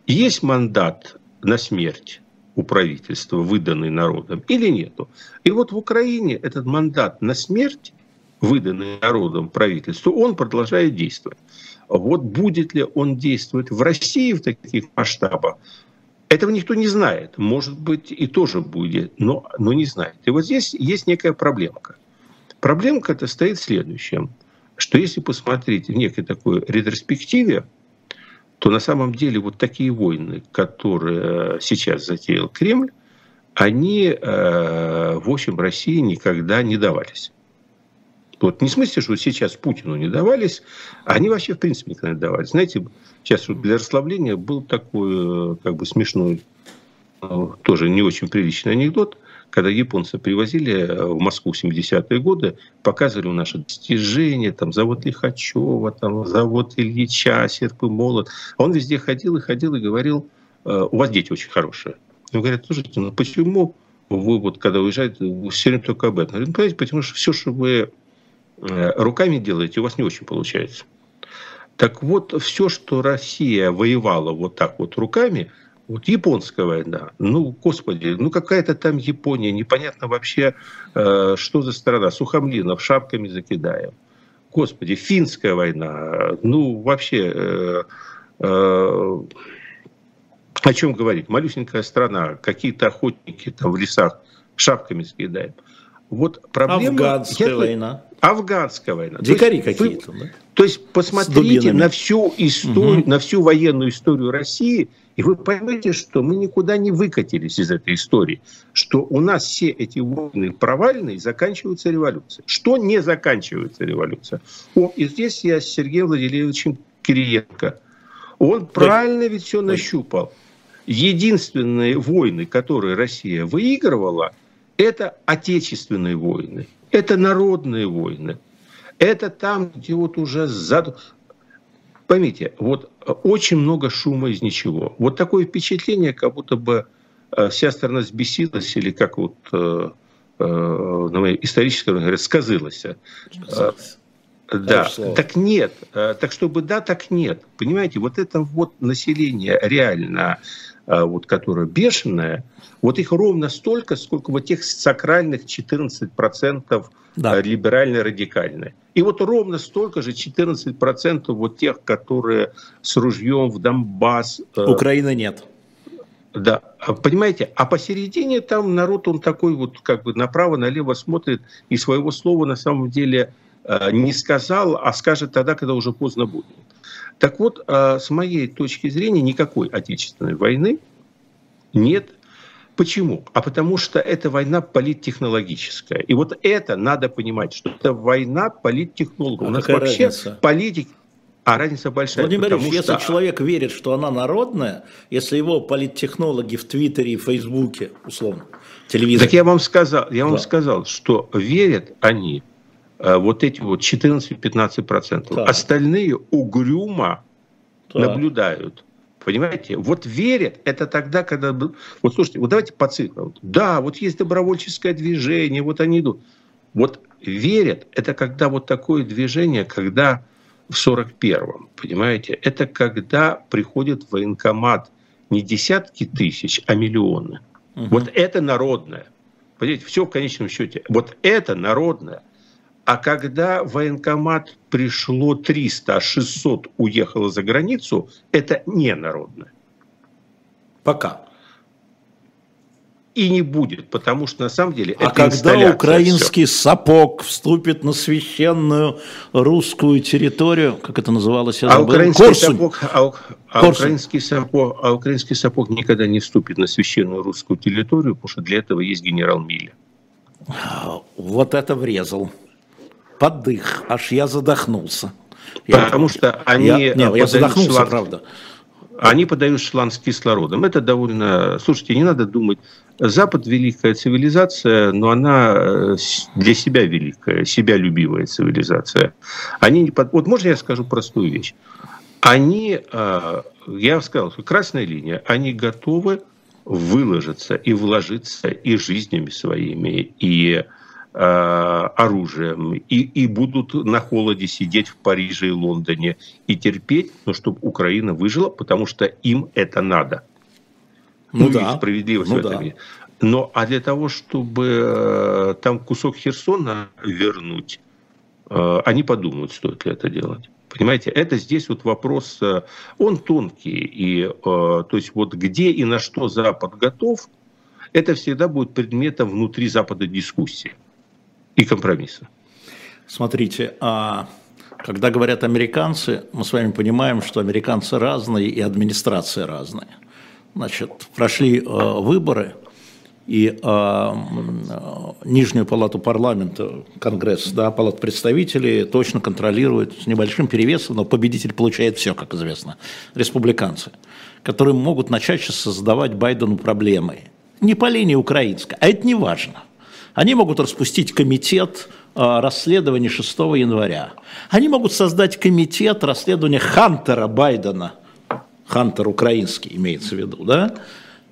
есть мандат на смерть, у правительства, выданный народом, или нету. И вот в Украине этот мандат на смерть, выданный народом правительству, он продолжает действовать. Вот будет ли он действовать в России в таких масштабах, этого никто не знает. Может быть, и тоже будет, но, но не знает. И вот здесь есть некая проблемка. Проблемка это стоит в следующем. что если посмотреть в некой такой ретроспективе, то на самом деле вот такие войны, которые сейчас затеял Кремль, они, э, в общем, России никогда не давались. Вот не в смысле, что сейчас Путину не давались, они вообще, в принципе, никогда не давались. Знаете, сейчас для расслабления был такой, э, как бы, смешной, э, тоже не очень приличный анекдот – когда японцы привозили э, в Москву в 70-е годы, показывали наши достижения, там завод Лихачева, там завод Ильича, серп и молот. Он везде ходил и ходил и говорил, «Э, у вас дети очень хорошие. Он говорят, слушайте, ну почему вы вот когда уезжаете, все время только об этом? Говорит, ну, понимаете, потому что все, что вы э, руками делаете, у вас не очень получается. Так вот, все, что Россия воевала вот так вот руками, вот японская война, ну, господи, ну какая-то там Япония, непонятно вообще, э, что за страна, Сухомлинов шапками закидаем. Господи, финская война, ну вообще, э, э, о чем говорить? Малюсенькая страна, какие-то охотники там в лесах шапками закидаем. Вот проблема... Афганская я, война. Афганская война. Дикари какие-то, да? То есть посмотрите на всю историю, угу. на всю военную историю России – и вы поймете, что мы никуда не выкатились из этой истории, что у нас все эти войны провальные заканчиваются революцией. Что не заканчивается революция? О, и здесь я с Сергеем Владимировичем Кириенко. Он правильно ведь все нащупал. Единственные войны, которые Россия выигрывала, это отечественные войны, это народные войны. Это там, где вот уже зад... Поймите, вот э, очень много шума из ничего. Вот такое впечатление, как будто бы э, вся страна сбесилась, или как вот э, на моей исторической говорят, сказылась. Да, так нет. Так чтобы да, так нет. Понимаете, вот это вот население реально, вот, которое бешеное, вот их ровно столько, сколько вот тех сакральных 14% да. либерально-радикальные. И вот ровно столько же, 14% вот тех, которые с ружьем в Донбасс. Э, Украины нет. Да, понимаете, а посередине там народ, он такой вот как бы направо-налево смотрит и своего слова на самом деле э, не сказал, а скажет тогда, когда уже поздно будет. Так вот, э, с моей точки зрения, никакой отечественной войны нет Почему? А потому что это война политтехнологическая. И вот это надо понимать, что это война политтехнологов. А У нас вообще разница? политик, а разница большая. Владимир Борисович, если человек верит, что она народная, если его политтехнологи в Твиттере и Фейсбуке, условно, телевизор... Так я вам сказал, я вам да. сказал, что верят они, э, вот эти вот 14-15%. Так. Остальные угрюмо так. наблюдают Понимаете? Вот верят, это тогда, когда... Вот слушайте, вот давайте по циклу. Да, вот есть добровольческое движение, вот они идут. Вот верят, это когда вот такое движение, когда в 41-м, понимаете, это когда приходит в военкомат не десятки тысяч, а миллионы. Угу. Вот это народное. Понимаете, все в конечном счете. Вот это народное. А когда в военкомат пришло 300, а 600 уехало за границу, это не народное. Пока. И не будет, потому что на самом деле а когда украинский все. сапог вступит на священную русскую территорию, как это называлось, я а украинский, сапог, а, а, украинский сапог, а украинский сапог никогда не вступит на священную русскую территорию, потому что для этого есть генерал Миля. Вот это врезал подых, аж я задохнулся. Потому я, что они... Я, не, я задохнулся, шланг, правда. Они подают шланг с кислородом. Это довольно... Слушайте, не надо думать. Запад – великая цивилизация, но она э, для себя великая, себя любивая цивилизация. Они не под... Вот можно я скажу простую вещь? Они, э, я сказал, красная линия, они готовы выложиться и вложиться и жизнями своими, и оружием и, и будут на холоде сидеть в Париже и Лондоне и терпеть, но чтобы Украина выжила, потому что им это надо. Ну, ну да. справедливость ну, в этом. Да. Но а для того, чтобы э, там кусок Херсона вернуть, э, они подумают, стоит ли это делать. Понимаете, это здесь вот вопрос, он тонкий. И, то есть вот где и на что Запад готов, это всегда будет предметом внутри Запада дискуссии и компромисса. Смотрите, а Когда говорят американцы, мы с вами понимаем, что американцы разные и администрации разные. Значит, прошли э, выборы, и э, Нижнюю палату парламента, Конгресс, да, палат представителей точно контролирует с небольшим перевесом, но победитель получает все, как известно, республиканцы, которые могут начать сейчас создавать Байдену проблемы. Не по линии украинской, а это не важно. Они могут распустить комитет э, расследования 6 января. Они могут создать комитет расследования Хантера Байдена, Хантер украинский имеется в виду, да,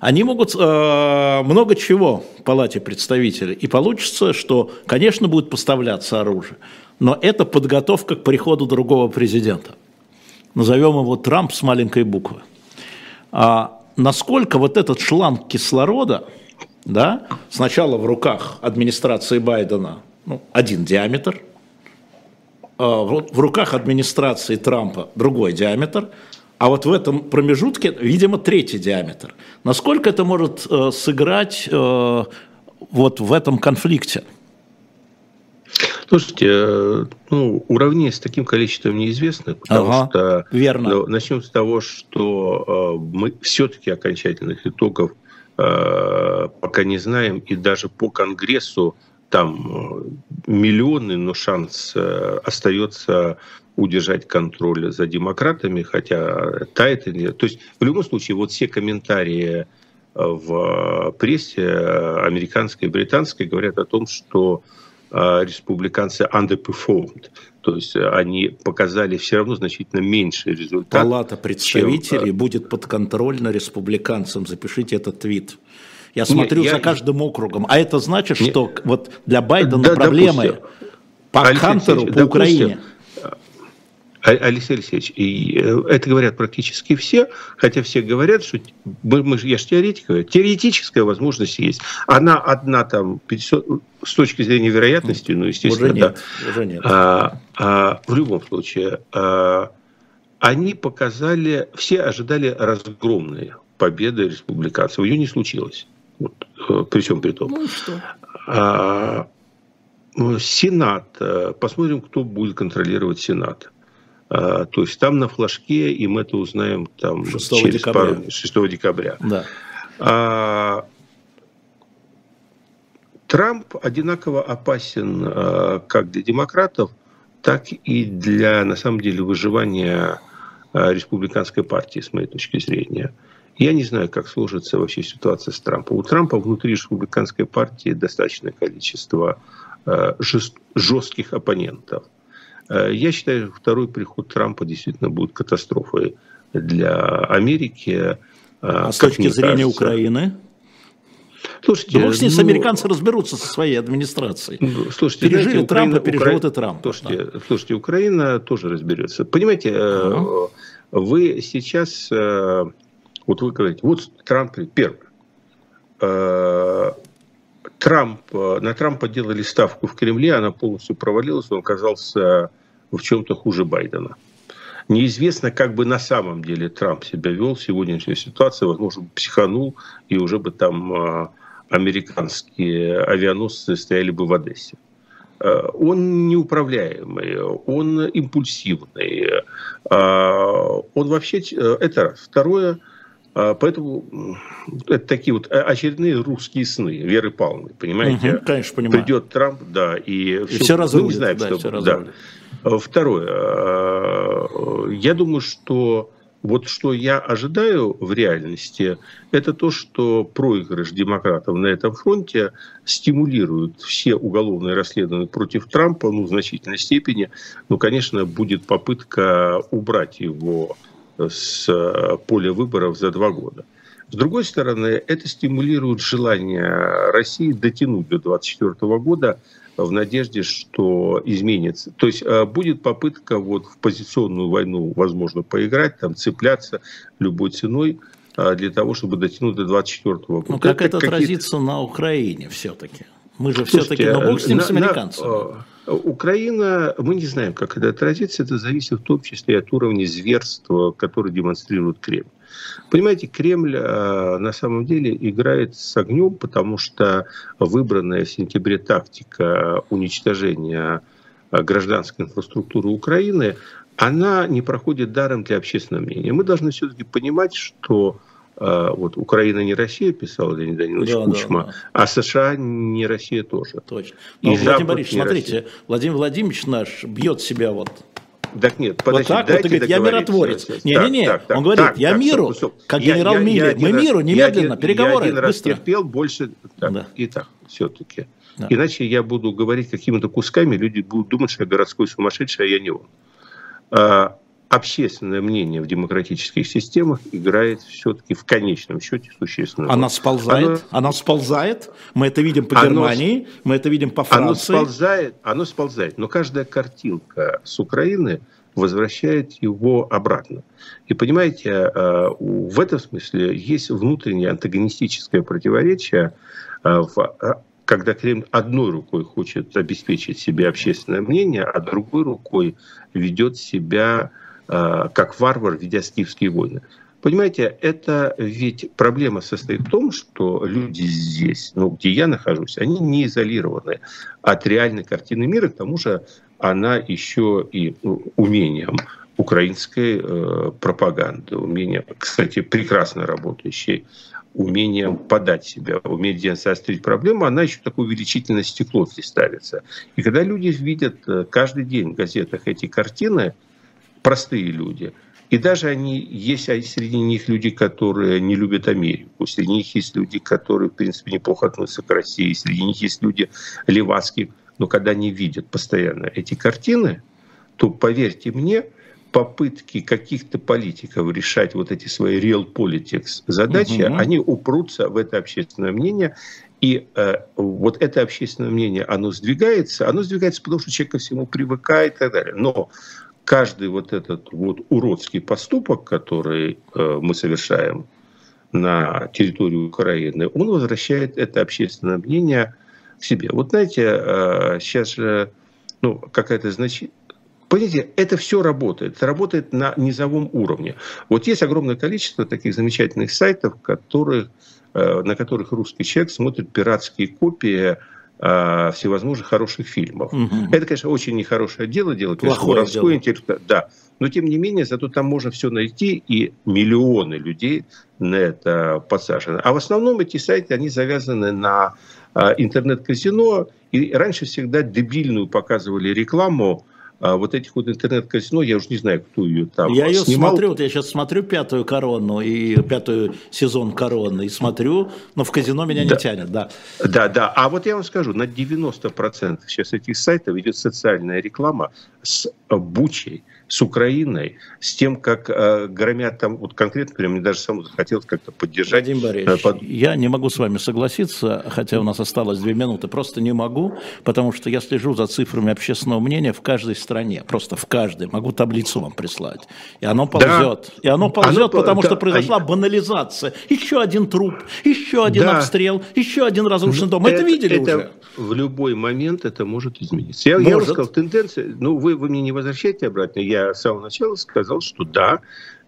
они могут э, много чего в Палате представителей. И получится, что, конечно, будет поставляться оружие, но это подготовка к приходу другого президента. Назовем его Трамп с маленькой буквы. А насколько вот этот шланг кислорода, да, сначала в руках администрации Байдена ну, один диаметр, а в руках администрации Трампа другой диаметр – а вот в этом промежутке, видимо, третий диаметр. Насколько это может э, сыграть э, вот в этом конфликте? Слушайте, э, ну, уравнение с таким количеством неизвестных, потому ага, что верно. Ну, начнем с того, что э, мы все-таки окончательных итогов э, пока не знаем, и даже по Конгрессу там э, миллионы, но шанс э, остается удержать контроль за демократами, хотя тает. То есть в любом случае вот все комментарии э, в прессе американской и британской говорят о том, что республиканцы underperformed, то есть они показали все равно значительно меньше результат. Палата представителей чем... будет подконтрольна республиканцам. Запишите этот твит. Я смотрю Нет, за я... каждым округом. А это значит, Нет. что вот для Байдена да, проблемы допустим. по Алексей Хантеру, по Украине. Алексей Алексеевич, и э, это говорят практически все, хотя все говорят, что мы, я же теоретик, теоретическая возможность есть. Она одна там 500, с точки зрения вероятности, ну, естественно, уже нет, да. Уже нет. А, а, в любом случае, а, они показали, все ожидали разгромные победы республиканцев. Ее не случилось. Вот, э, при чем при том. Ну что? А, Сенат. Э, посмотрим, кто будет контролировать Сенат. А, то есть там на флажке, и мы это узнаем там 6 через декабря. пару 6 декабря. Да. А, Трамп одинаково опасен а, как для демократов, так и для, на самом деле, выживания а, республиканской партии, с моей точки зрения. Я не знаю, как сложится вообще ситуация с Трампом. У Трампа внутри республиканской партии достаточное количество э, жестких оппонентов. Э, я считаю, второй приход Трампа действительно будет катастрофой для Америки. Э, а с точки зрения кажется. Украины? Слушайте, да, ну, американцы разберутся со своей администрацией. Ну, слушайте, Пережили знаете, Трампа, Украина, переживут Укра... и Трамп. Слушайте, да. слушайте, Украина тоже разберется. Понимаете, ага. вы сейчас вот вы говорите, вот Трамп, первое, э, Трамп, на Трампа делали ставку в Кремле, она полностью провалилась, он оказался в чем-то хуже Байдена. Неизвестно, как бы на самом деле Трамп себя вел в сегодняшней ситуации, возможно, психанул, и уже бы там э, американские авианосцы стояли бы в Одессе. Он неуправляемый, он импульсивный, он вообще, это раз. Второе, а, поэтому это такие вот очередные русские сны Веры Павловны, понимаете? Угу, конечно, понимаю. Придет Трамп, да, и, и все, все разрулит. Мы не знаем, да, что... Да. А, второе. А, я думаю, что вот что я ожидаю в реальности, это то, что проигрыш демократов на этом фронте стимулирует все уголовные расследования против Трампа, ну, в значительной степени. Ну, конечно, будет попытка убрать его с э, поля выборов за два года. С другой стороны, это стимулирует желание России дотянуть до 2024 года в надежде, что изменится. То есть э, будет попытка вот в позиционную войну, возможно, поиграть, там цепляться любой ценой э, для того, чтобы дотянуть до 2024 года. Ну как это, это отразится на Украине все-таки? Мы же все-таки, ну бог с ним, на, с американцами. На, Украина, мы не знаем, как это отразится, это зависит в том числе от уровня зверства, который демонстрирует Кремль. Понимаете, Кремль э, на самом деле играет с огнем, потому что выбранная в сентябре тактика уничтожения гражданской инфраструктуры Украины, она не проходит даром для общественного мнения. Мы должны все-таки понимать, что э, вот Украина не Россия, писал Леонид Данилович да, Кучма, да, да. а США не Россия тоже. Точно. Но, И Владимир Борисович, смотрите, Россия. Владимир Владимирович наш бьет себя вот так нет, подожди, вот так вот, говорит, я миротворец. Не-не-не, он говорит, так, я так, миру, стоп, стоп. как генерал я. Мы раз, миру, немедленно, я, переговоры, я один быстро. раз терпел, больше... Так, да. Итак, все-таки. Да. Иначе я буду говорить какими-то кусками, люди будут думать, что я городской сумасшедший, а я не он. А, общественное мнение в демократических системах играет все-таки в конечном счете существенную роль. Она сползает, оно, она сползает, мы это видим по оно, Германии, мы это видим по Франции. Оно сползает, оно сползает, но каждая картинка с Украины возвращает его обратно. И понимаете, а, в этом смысле есть внутреннее антагонистическое противоречие а, в когда Кремль одной рукой хочет обеспечить себе общественное мнение, а другой рукой ведет себя э, как варвар, ведя скифские войны. Понимаете, это ведь проблема состоит в том, что люди здесь, ну, где я нахожусь, они не изолированы от реальной картины мира, к тому же она еще и ну, умением украинской э, пропаганды, умением, кстати, прекрасно работающей умением подать себя, умением заострить проблему, она еще такое увеличительное стекло здесь ставится. И когда люди видят э, каждый день в газетах эти картины, простые люди, и даже они, есть среди них люди, которые не любят Америку, среди них есть люди, которые, в принципе, неплохо относятся к России, среди них есть люди левацкие, но когда они видят постоянно эти картины, то, поверьте мне, попытки каких-то политиков решать вот эти свои real politics задачи, угу. они упрутся в это общественное мнение. И э, вот это общественное мнение, оно сдвигается, оно сдвигается, потому что человек ко всему привыкает и так далее. Но каждый вот этот вот уродский поступок, который э, мы совершаем на территории Украины, он возвращает это общественное мнение к себе. Вот знаете, э, сейчас же ну, какая-то значительная Понимаете, это все работает. Это работает на низовом уровне. Вот есть огромное количество таких замечательных сайтов, которых, э, на которых русский человек смотрит пиратские копии э, всевозможных хороших фильмов. Угу. Это, конечно, очень нехорошее дело делать, воровской интерес. Да. Но тем не менее, зато там можно все найти, и миллионы людей на это подсажены. А в основном эти сайты, они завязаны на э, интернет-казино, и раньше всегда дебильную показывали рекламу, а вот этих вот интернет-казино, я уже не знаю, кто ее там Я ее снимал. смотрю, вот я сейчас смотрю пятую корону и пятую сезон короны, и смотрю, но в казино меня да. не тянет, да. Да, да, а вот я вам скажу, на 90% сейчас этих сайтов идет социальная реклама с бучей, с Украиной, с тем, как э, громят там, вот конкретно, прям мне даже самому захотелось как-то поддержать. Владимир Борисович, э, под... я не могу с вами согласиться, хотя у нас осталось две минуты, просто не могу, потому что я слежу за цифрами общественного мнения в каждой стране, просто в каждой, могу таблицу вам прислать. И оно ползет, да. и оно ползет, оно, потому да, что произошла а... банализация. Еще один труп, еще один да. обстрел, еще один разрушенный дом. Мы это, это видели это уже. В любой момент это может измениться. Я, может. я сказал, тенденция, ну вы, вы мне не возвращаете обратно, я я с самого начала сказал, что да,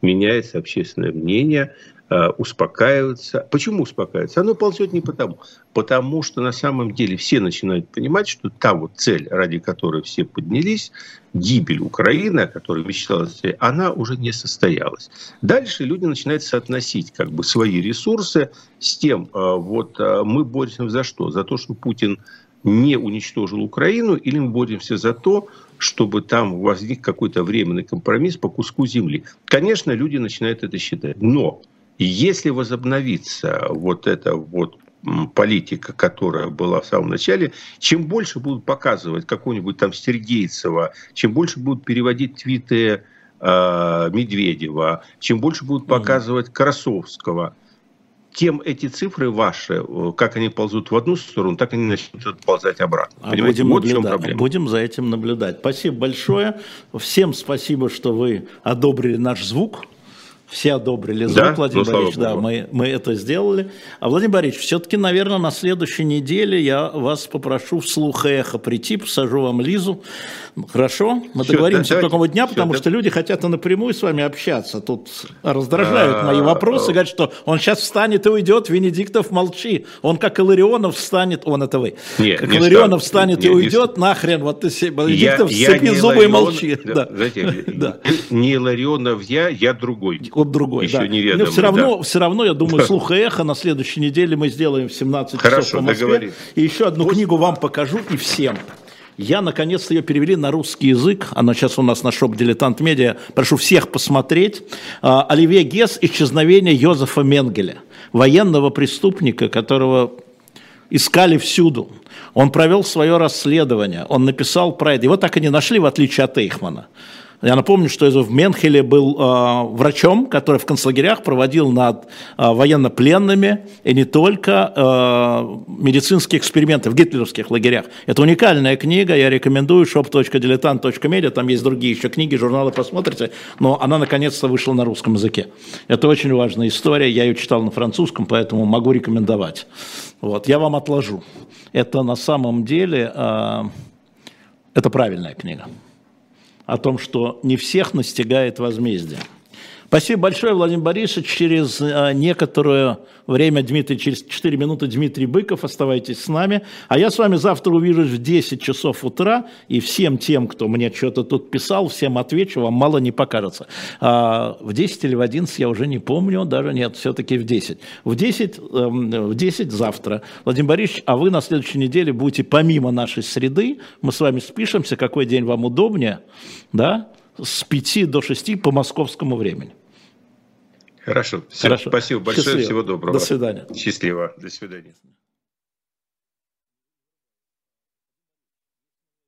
меняется общественное мнение, э, успокаивается. Почему успокаивается? Оно ползет не потому. Потому что на самом деле все начинают понимать, что та вот цель, ради которой все поднялись, гибель Украины, о которой мечталось, она уже не состоялась. Дальше люди начинают соотносить как бы свои ресурсы с тем, э, вот э, мы боремся за что? За то, что Путин не уничтожил Украину, или мы боремся за то, чтобы там возник какой-то временный компромисс по куску земли. Конечно, люди начинают это считать. Но если возобновится вот эта вот политика, которая была в самом начале, чем больше будут показывать какого-нибудь там Сергейцева, чем больше будут переводить твиты э, Медведева, чем больше будут показывать Красовского, тем эти цифры ваши, э, как они ползут в одну сторону, так они начнут ползать обратно. А будем, вот наблюдать, будем за этим наблюдать. Спасибо большое. Всем спасибо, что вы одобрили наш звук. Все одобрили звук, да? Владимир ну, Борисович, да, мы, мы это сделали. А Владимир Борисович, все-таки, наверное, на следующей неделе я вас попрошу вслух эхо прийти, посажу вам Лизу. Хорошо? Мы все, договоримся да, какого дня, все, потому да. что люди хотят напрямую с вами общаться. Тут раздражают а, мои вопросы, а, говорят, что он сейчас встанет и уйдет, Венедиктов молчи. Он как Иларионов встанет, он это вы, не, как не Иларионов встанет и уйдет, нахрен, вот ты Венедиктов сцепи зубы и молчи. Да, да. Не Иларионов я, я другой от другой. Еще да. неведомо. Но все равно, да. все равно, я думаю, слух и эхо на следующей неделе мы сделаем в 17 Хорошо, часов по Москве. И еще одну книгу вам покажу и всем. Я, наконец-то, ее перевели на русский язык. Она сейчас у нас на шоп «Дилетант Медиа». Прошу всех посмотреть. А, Оливье Гес «Исчезновение Йозефа Менгеля». Военного преступника, которого искали всюду. Он провел свое расследование, он написал про это. Его так и не нашли, в отличие от Эйхмана. Я напомню, что в Менхеле был э, врачом, который в концлагерях проводил над э, военнопленными и не только э, медицинские эксперименты в гитлеровских лагерях. Это уникальная книга, я рекомендую shop.diletant.media, там есть другие еще книги, журналы посмотрите, но она наконец-то вышла на русском языке. Это очень важная история, я ее читал на французском, поэтому могу рекомендовать. Вот, я вам отложу. Это на самом деле, э, это правильная книга о том, что не всех настигает возмездие. Спасибо большое, Владимир Борисович. Через а, некоторое время, Дмитрий, через 4 минуты Дмитрий Быков. Оставайтесь с нами. А я с вами завтра увижусь в 10 часов утра. И всем тем, кто мне что-то тут писал, всем отвечу, вам мало не покажется. А, в 10 или в 11 я уже не помню, даже нет, все-таки в 10. В 10, эм, в 10 завтра. Владимир Борисович, а вы на следующей неделе будете помимо нашей среды, мы с вами спишемся, какой день вам удобнее, да, с 5 до 6 по московскому времени. Хорошо. Все, Хорошо. Спасибо большое. Счастливо. Всего доброго. До свидания. Счастливо. До свидания.